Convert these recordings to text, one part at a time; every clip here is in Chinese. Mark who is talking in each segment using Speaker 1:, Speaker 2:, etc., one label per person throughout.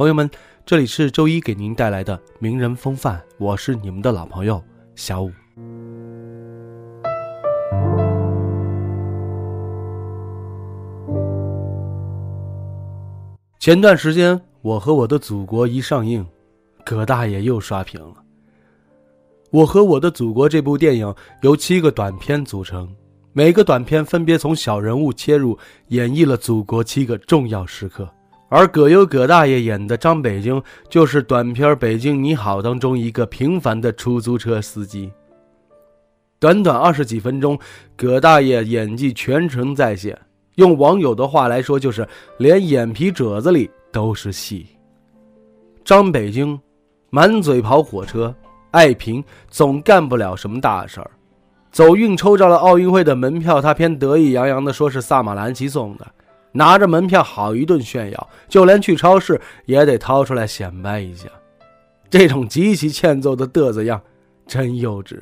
Speaker 1: 朋友们，这里是周一给您带来的名人风范，我是你们的老朋友小五。前段时间，《我和我的祖国》一上映，葛大爷又刷屏了。《我和我的祖国》这部电影由七个短片组成，每个短片分别从小人物切入，演绎了祖国七个重要时刻。而葛优葛大爷演的张北京，就是短片《北京你好》当中一个平凡的出租车司机。短短二十几分钟，葛大爷演技全程在线，用网友的话来说，就是连眼皮褶子里都是戏。张北京，满嘴跑火车，爱拼，总干不了什么大事儿。走运抽着了奥运会的门票，他偏得意洋洋地说是萨马兰奇送的。拿着门票好一顿炫耀，就连去超市也得掏出来显摆一下。这种极其欠揍的嘚瑟样，真幼稚。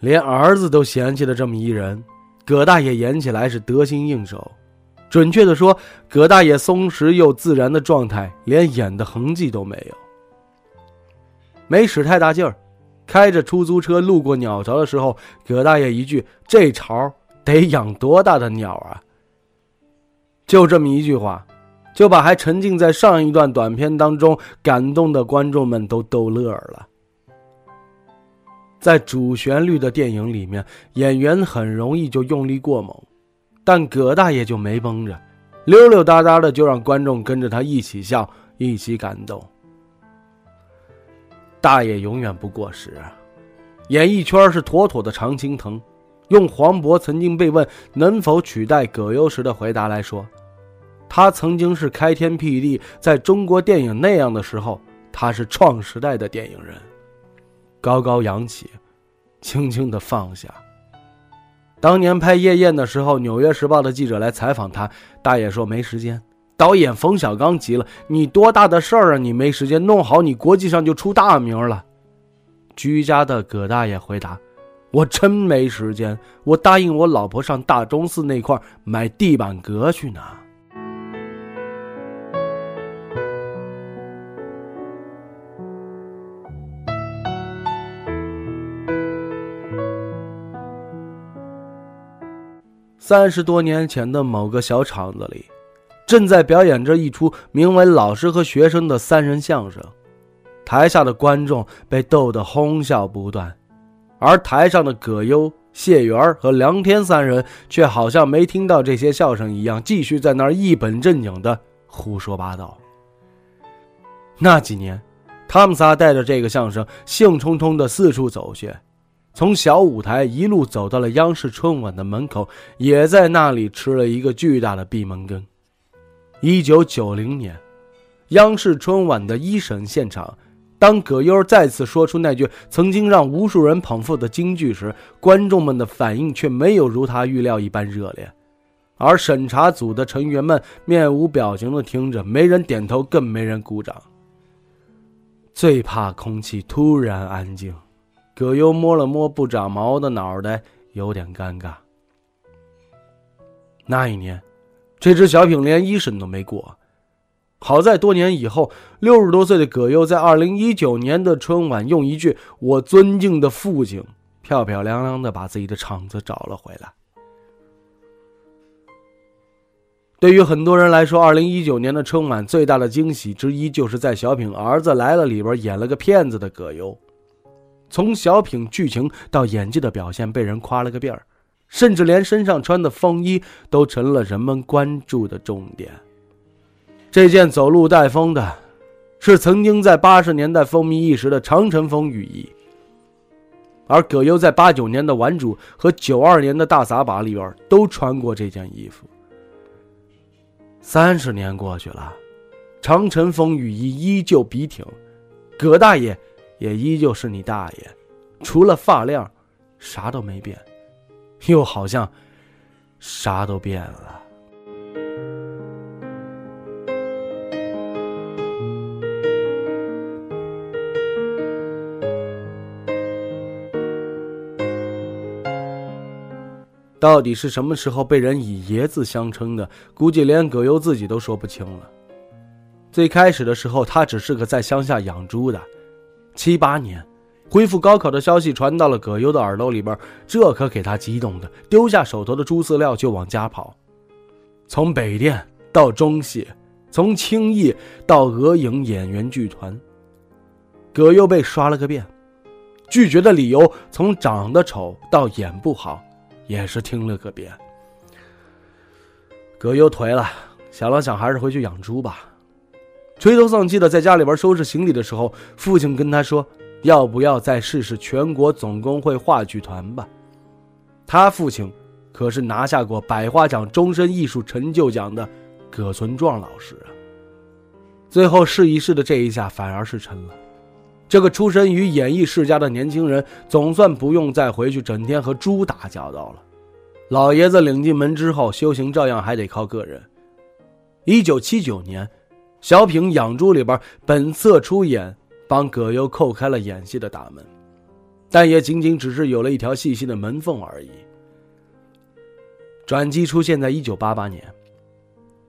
Speaker 1: 连儿子都嫌弃了这么一人，葛大爷演起来是得心应手。准确的说，葛大爷松弛又自然的状态，连演的痕迹都没有。没使太大劲儿，开着出租车路过鸟巢的时候，葛大爷一句：“这巢得养多大的鸟啊！”就这么一句话，就把还沉浸在上一段短片当中感动的观众们都逗乐了。在主旋律的电影里面，演员很容易就用力过猛，但葛大爷就没绷着，溜溜达达的就让观众跟着他一起笑，一起感动。大爷永远不过时，演艺圈是妥妥的常青藤。用黄渤曾经被问能否取代葛优时的回答来说，他曾经是开天辟地，在中国电影那样的时候，他是创时代的电影人。高高扬起，轻轻的放下。当年拍《夜宴》的时候，《纽约时报》的记者来采访他，大爷说没时间。导演冯小刚急了：“你多大的事儿啊？你没时间弄好，你国际上就出大名了。”居家的葛大爷回答。我真没时间，我答应我老婆上大钟寺那块买地板革去呢。三十多年前的某个小厂子里，正在表演着一出名为《老师和学生》的三人相声，台下的观众被逗得哄笑不断。而台上的葛优、谢元和梁天三人却好像没听到这些笑声一样，继续在那儿一本正经的胡说八道。那几年，他们仨带着这个相声兴冲冲的四处走穴，从小舞台一路走到了央视春晚的门口，也在那里吃了一个巨大的闭门羹。一九九零年，央视春晚的一审现场。当葛优再次说出那句曾经让无数人捧腹的金句时，观众们的反应却没有如他预料一般热烈，而审查组的成员们面无表情地听着，没人点头，更没人鼓掌。最怕空气突然安静，葛优摸了摸不长毛的脑袋，有点尴尬。那一年，这支小品连一审都没过。好在多年以后，六十多岁的葛优在二零一九年的春晚，用一句“我尊敬的父亲”，漂漂亮亮的把自己的场子找了回来。对于很多人来说，二零一九年的春晚最大的惊喜之一，就是在小品《儿子来了》里边演了个骗子的葛优，从小品剧情到演技的表现，被人夸了个遍儿，甚至连身上穿的风衣都成了人们关注的重点。这件走路带风的，是曾经在八十年代风靡一时的长城风雨衣。而葛优在八九年的《顽主》和九二年的大撒把里边都穿过这件衣服。三十年过去了，长城风雨衣依旧笔挺，葛大爷也依旧是你大爷，除了发量，啥都没变，又好像啥都变了。到底是什么时候被人以爷字相称的？估计连葛优自己都说不清了。最开始的时候，他只是个在乡下养猪的。七八年，恢复高考的消息传到了葛优的耳朵里边，这可给他激动的，丢下手头的猪饲料就往家跑。从北电到中戏，从青艺到鹅影演员剧团，葛优被刷了个遍。拒绝的理由从长得丑到演不好。也是听了个遍。葛优颓了，想了想，还是回去养猪吧。垂头丧气的在家里边收拾行李的时候，父亲跟他说：“要不要再试试全国总工会话剧团吧？”他父亲可是拿下过百花奖终身艺术成就奖的葛存壮老师啊。最后试一试的这一下反而是成了。这个出身于演艺世家的年轻人，总算不用再回去整天和猪打交道了。老爷子领进门之后，修行照样还得靠个人。一九七九年，小品《养猪》里边，本色出演，帮葛优叩开了演戏的大门，但也仅仅只是有了一条细细的门缝而已。转机出现在一九八八年，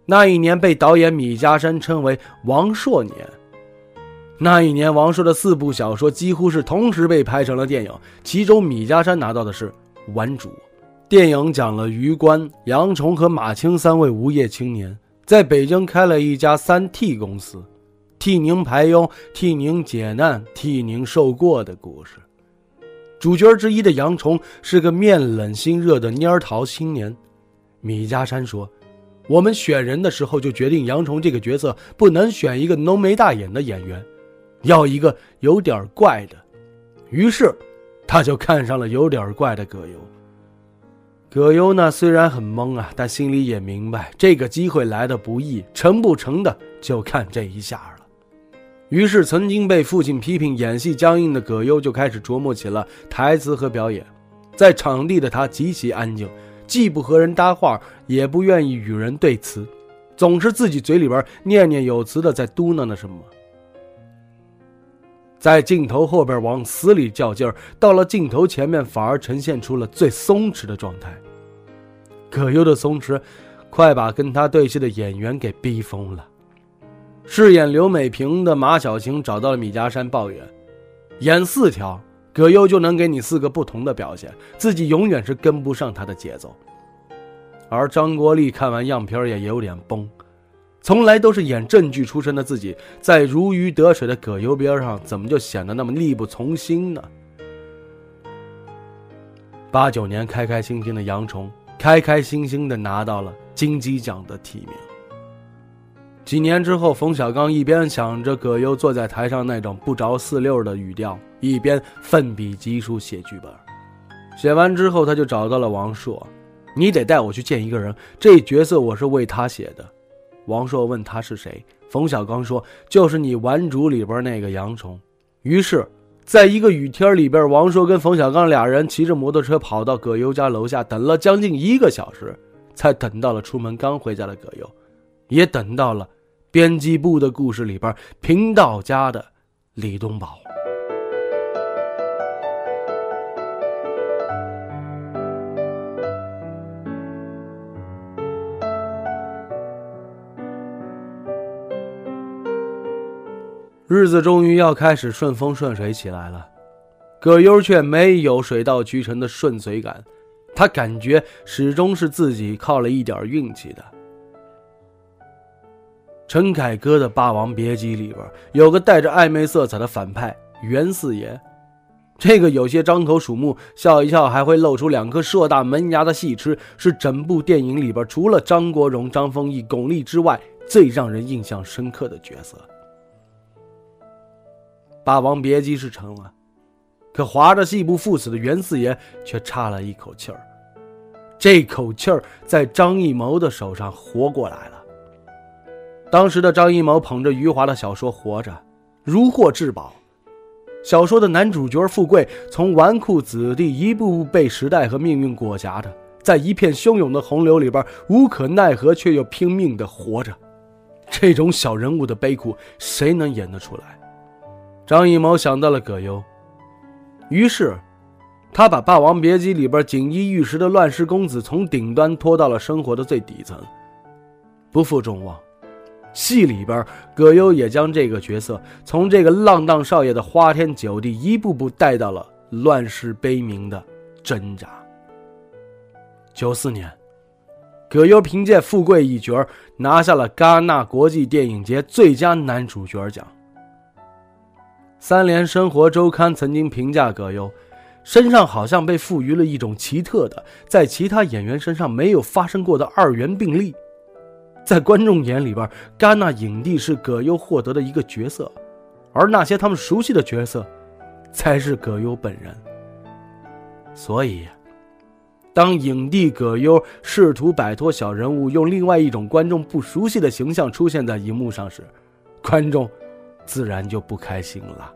Speaker 1: 那一年被导演米家山称为“王朔年”。那一年，王朔的四部小说几乎是同时被拍成了电影，其中米家山拿到的是顽主。电影讲了余官、杨崇和马青三位无业青年在北京开了一家三 T 公司，替您排忧，替您解难，替您受过的故事。主角之一的杨崇是个面冷心热的蔫桃青年。米家山说：“我们选人的时候就决定，杨崇这个角色不能选一个浓眉大眼的演员。”要一个有点怪的，于是他就看上了有点怪的葛优。葛优呢，虽然很懵啊，但心里也明白这个机会来的不易，成不成的就看这一下了。于是，曾经被父亲批评演戏僵硬的葛优就开始琢磨起了台词和表演。在场地的他极其安静，既不和人搭话，也不愿意与人对词，总是自己嘴里边念念有词的在嘟囔着什么。在镜头后边往死里较劲儿，到了镜头前面反而呈现出了最松弛的状态。葛优的松弛，快把跟他对戏的演员给逼疯了。饰演刘美萍的马小晴找到了米家山抱怨：演四条，葛优就能给你四个不同的表现，自己永远是跟不上他的节奏。而张国立看完样片也有点崩。从来都是演正剧出身的自己，在如鱼得水的葛优边上，怎么就显得那么力不从心呢？八九年，开开心心的杨崇，开开心心的拿到了金鸡奖的提名。几年之后，冯小刚一边想着葛优坐在台上那种不着四六的语调，一边奋笔疾书写剧本。写完之后，他就找到了王朔：“你得带我去见一个人，这角色我是为他写的。”王朔问他是谁，冯小刚说：“就是你《顽主》里边那个杨崇。”于是，在一个雨天里边，王朔跟冯小刚俩人骑着摩托车跑到葛优家楼下，等了将近一个小时，才等到了出门刚回家的葛优，也等到了编辑部的故事里边贫道家的李东宝。日子终于要开始顺风顺水起来了，葛优却没有水到渠成的顺遂感，他感觉始终是自己靠了一点运气的。陈凯歌的《霸王别姬》里边有个带着暧昧色彩的反派袁四爷，这个有些张口鼠目、笑一笑还会露出两颗硕大门牙的戏痴，是整部电影里边除了张国荣、张丰毅、巩俐之外最让人印象深刻的角色。《霸王别姬》是成了，可划着戏不赴死的袁四爷却差了一口气儿。这口气儿在张艺谋的手上活过来了。当时的张艺谋捧着余华的小说《活着》，如获至宝，小说的男主角富贵从纨绔子弟一步步被时代和命运裹挟着，在一片汹涌的洪流里边无可奈何，却又拼命的活着。这种小人物的悲苦，谁能演得出来？张艺谋想到了葛优，于是。他把《霸王别姬》里边锦衣玉食的乱世公子从顶端拖到了生活的最底层。不负众望，戏里边葛优也将这个角色从这个浪荡少爷的花天酒地一步步带到了乱世悲鸣的挣扎。九四年，葛优凭借《富贵》一角拿下了戛纳国际电影节最佳男主角奖。三联生活周刊曾经评价葛优。身上好像被赋予了一种奇特的，在其他演员身上没有发生过的二元病例。在观众眼里边，戛纳影帝是葛优获得的一个角色，而那些他们熟悉的角色，才是葛优本人。所以，当影帝葛优试图摆脱小人物，用另外一种观众不熟悉的形象出现在荧幕上时，观众自然就不开心了。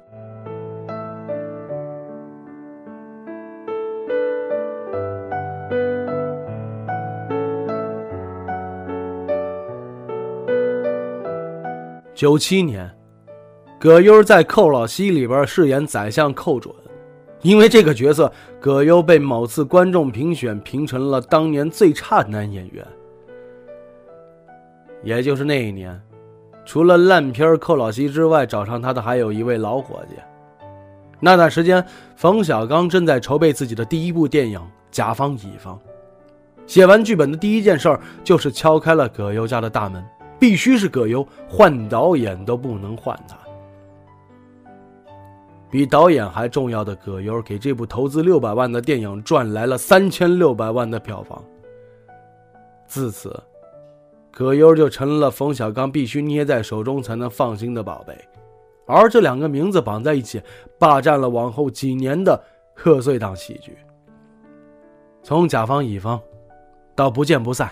Speaker 1: 九七年，葛优在《寇老西》里边饰演宰相寇准，因为这个角色，葛优被某次观众评选评成了当年最差男演员。也就是那一年，除了烂片《寇老西》之外，找上他的还有一位老伙计。那段时间，冯小刚正在筹备自己的第一部电影《甲方乙方》，写完剧本的第一件事儿就是敲开了葛优家的大门。必须是葛优，换导演都不能换他。比导演还重要的葛优，给这部投资六百万的电影赚来了三千六百万的票房。自此，葛优就成了冯小刚必须捏在手中才能放心的宝贝。而这两个名字绑在一起，霸占了往后几年的贺岁档喜剧。从甲方乙方，到不见不散。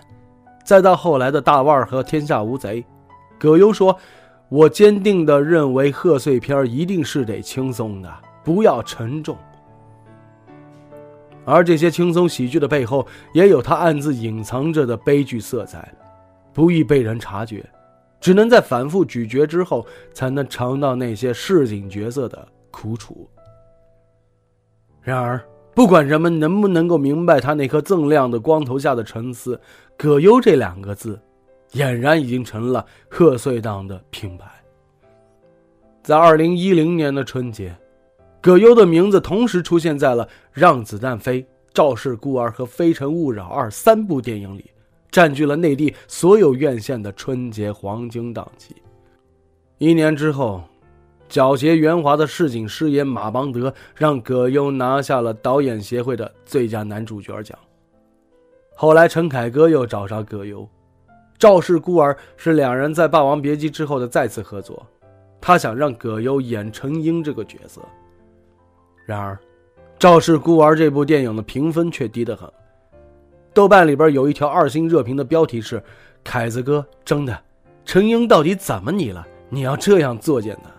Speaker 1: 再到后来的大腕和天下无贼，葛优说：“我坚定地认为贺岁片一定是得轻松的，不要沉重。而这些轻松喜剧的背后，也有他暗自隐藏着的悲剧色彩，不易被人察觉，只能在反复咀嚼之后，才能尝到那些市井角色的苦楚。然而。”不管人们能不能够明白他那颗锃亮的光头下的沉思，葛优这两个字，俨然已经成了贺岁档的品牌。在二零一零年的春节，葛优的名字同时出现在了《让子弹飞》《赵氏孤儿》和《非诚勿扰二》三部电影里，占据了内地所有院线的春节黄金档期。一年之后。皎洁圆滑的市井师爷马邦德让葛优拿下了导演协会的最佳男主角奖。后来陈凯歌又找上葛优，《赵氏孤儿》是两人在《霸王别姬》之后的再次合作，他想让葛优演程英这个角色。然而，《赵氏孤儿》这部电影的评分却低得很，豆瓣里边有一条二星热评的标题是：“凯子哥，真的，陈英到底怎么你了？你要这样作践他？”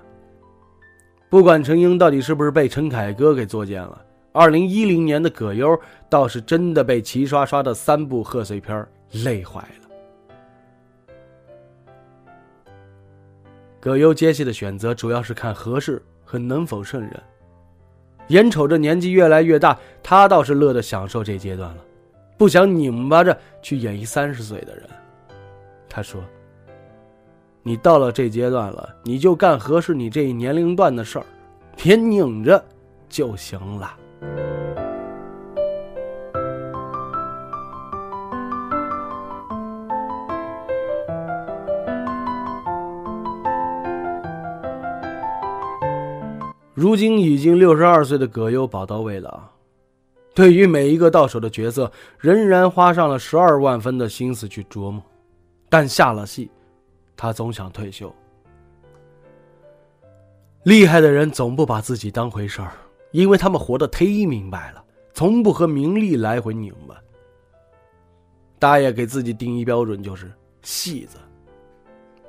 Speaker 1: 不管陈英到底是不是被陈凯歌给作践了，二零一零年的葛优倒是真的被齐刷刷的三部贺岁片累坏了。葛优接戏的选择主要是看合适和能否胜任。眼瞅着年纪越来越大，他倒是乐得享受这阶段了，不想拧巴着去演一三十岁的人。他说。你到了这阶段了，你就干合适你这一年龄段的事儿，别拧着就行了。如今已经六十二岁的葛优宝刀未老，对于每一个到手的角色，仍然花上了十二万分的心思去琢磨，但下了戏。他总想退休。厉害的人总不把自己当回事儿，因为他们活得忒明白了，从不和名利来回拧巴。大爷给自己定一标准就是戏子，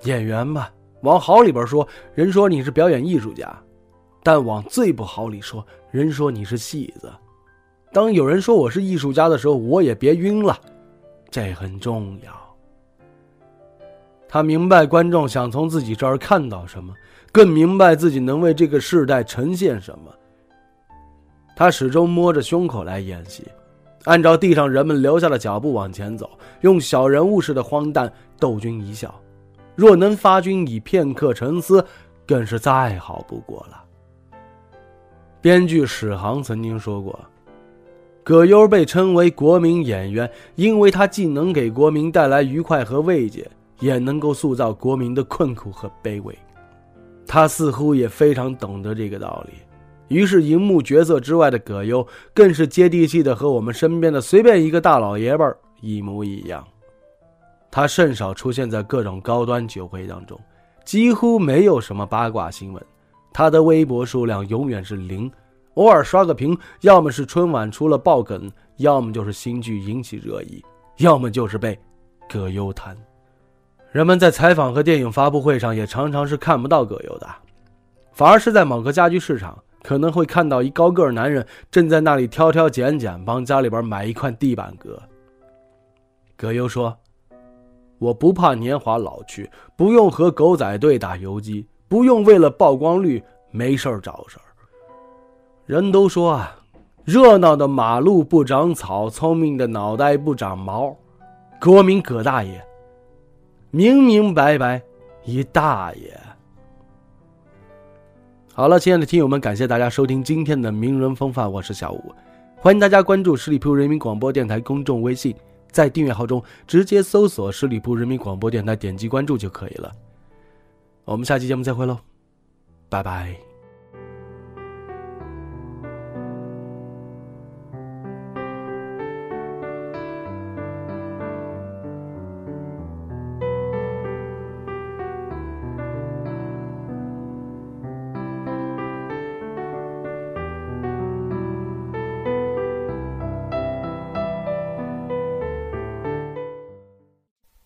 Speaker 1: 演员吧，往好里边说，人说你是表演艺术家；但往最不好里说，人说你是戏子。当有人说我是艺术家的时候，我也别晕了，这很重要。他明白观众想从自己这儿看到什么，更明白自己能为这个时代呈现什么。他始终摸着胸口来演戏，按照地上人们留下的脚步往前走，用小人物式的荒诞逗君一笑。若能发君以片刻沉思，更是再好不过了。编剧史航曾经说过。葛优被称为国民演员，因为他既能给国民带来愉快和慰藉，也能够塑造国民的困苦和卑微。他似乎也非常懂得这个道理，于是荧幕角色之外的葛优更是接地气的和我们身边的随便一个大老爷们儿一模一样。他甚少出现在各种高端酒会当中，几乎没有什么八卦新闻，他的微博数量永远是零。偶尔刷个屏，要么是春晚出了爆梗，要么就是新剧引起热议，要么就是被葛优谈。人们在采访和电影发布会上也常常是看不到葛优的，反而是在某个家居市场，可能会看到一高个男人正在那里挑挑拣拣，帮家里边买一块地板革。葛优说：“我不怕年华老去，不用和狗仔队打游击，不用为了曝光率没事找事儿。”人都说啊，热闹的马路不长草，聪明的脑袋不长毛。国民葛大爷，明明白白一大爷。好了，亲爱的听友们，感谢大家收听今天的名人风范，我是小五，欢迎大家关注十里铺人民广播电台公众微信，在订阅号中直接搜索十里铺人民广播电台，点击关注就可以了。我们下期节目再会喽，拜拜。